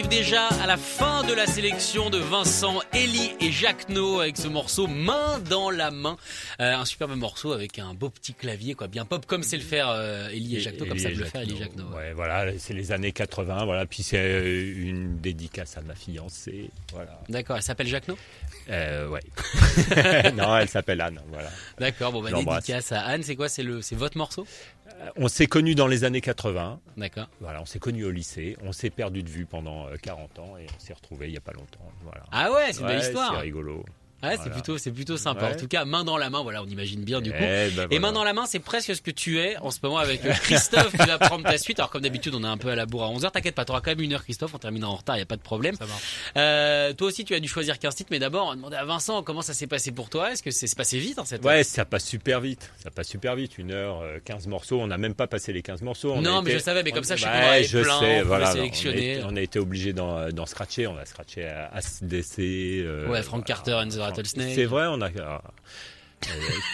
Arrive déjà à la fin de la sélection de Vincent, Elie et Jacques No avec ce morceau Main dans la main. Euh, un superbe morceau avec un beau petit clavier, quoi, bien pop comme c'est le faire euh, Elie et Jacques No, comme ça le faire Elie et No. Jacques No. Ouais, voilà, c'est les années 80, voilà. Puis c'est euh, une dédicace à ma fiancée, voilà. D'accord, elle s'appelle Jacques No? Euh, ouais. non, elle s'appelle Anne, voilà. D'accord, bon bah dédicace à Anne, c'est quoi C'est le, c'est votre morceau? On s'est connus dans les années 80. D'accord. Voilà, on s'est connus au lycée. On s'est perdu de vue pendant euh, 40 ans et on s'est retrouvés il y a pas longtemps. Voilà. Ah ouais, c'est une belle histoire. C'est rigolo. Ouais, c'est plutôt, c'est plutôt sympa. Ouais. En tout cas, main dans la main, voilà, on imagine bien du coup. Eh ben Et main dans la main, c'est presque ce que tu es en ce moment avec euh, Christophe qui va prendre ta suite. Alors comme d'habitude, on est un peu à la bourre à 11h. T'inquiète pas, t'auras quand même une heure Christophe, on terminera en retard, y a pas de problème. Ça marche. Euh, toi aussi, tu as dû choisir 15 titres, mais d'abord, on demander à Vincent comment ça s'est passé pour toi. Est-ce que c'est passé vite en cette Ouais, ça passe super vite. Ça passe super vite. Une heure, euh, 15 morceaux. On n'a même pas passé les 15 morceaux. On Non, a mais été- je savais, mais comme ça, je Ouais, je plein, on sais, pouvait voilà. sélectionner. On a été, on été obligé d'en, d'en scratcher. On a scratché à ACDC. euh, Ouais, Frank Carter and the Rattlesnake. C'est vrai, on a. ah,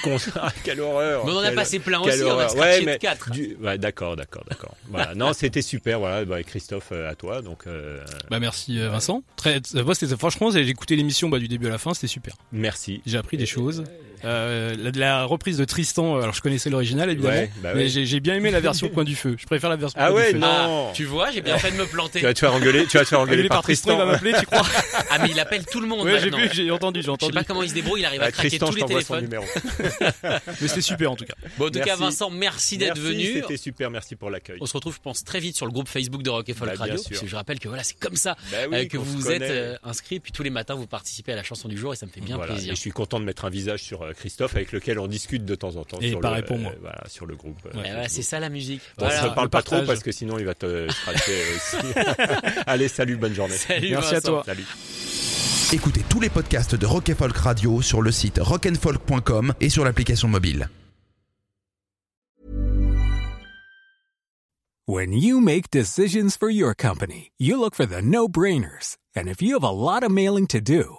euh, quelle horreur Mais on en a passé plein aussi, on a Ouais, mais quatre. du- ouais, d'accord, d'accord, d'accord. Voilà. Non, c'était super. Voilà, bah, Christophe, euh, à toi. Donc, euh, Bah merci Vincent. Très, euh, moi, c'était- franchement, j'ai écouté l'émission bah, du début à la fin, c'était super. merci. J'ai appris des choses. Euh, la, la reprise de Tristan, euh, alors je connaissais l'original évidemment, Ouais, bah mais j'ai bien aimé la version Coin du Feu. Je préfère la version Ah Coin ouais, du Feu. non. Ah, tu vois, j'ai bien fait de me planter. Tu vas te faire engueuler. Tu vas te faire engueuler Engueulé par par Tristan, il va m'appeler, tu crois Ah, mais il appelle tout le monde Ouais, j'ai maintenant. vu, j'ai entendu, j'ai Je sais entendu. pas comment il se débrouille, il arrive à Ah, craquer Tristan, tous je les téléphones. Mais c'était super en tout cas. Bon, en tout cas. Vincent, merci d'être venu. C'était super. Merci pour l'accueil. On se retrouve, je pense, très vite sur le groupe Facebook de Rock et Folk Bah, Radio. sûr. Parce que je rappelle que voilà, c'est comme ça Bah euh, que vous êtes inscrit. Puis tous les matins, vous participez à la chanson du jour et ça me fait bien plaisir. Je suis content de mettre un visage sur Christophe avec lequel on discute de temps en temps. Et sur pareil le, pour moi. euh, voilà, sur le groupe. euh, voilà, Facebook. c'est ça la musique. Bon, Voilà. ne parle le pas trop parce que sinon il va te scratcher aussi. Allez, salut, bonne journée. Salut, Merci à toi. Salut. Écoutez tous les podcasts de Rock Folk Radio sur le site rockandfolk.com et sur l'application mobile. When you make decisions for your company, you look for the no-brainers. And if you have a lot of mailing to do,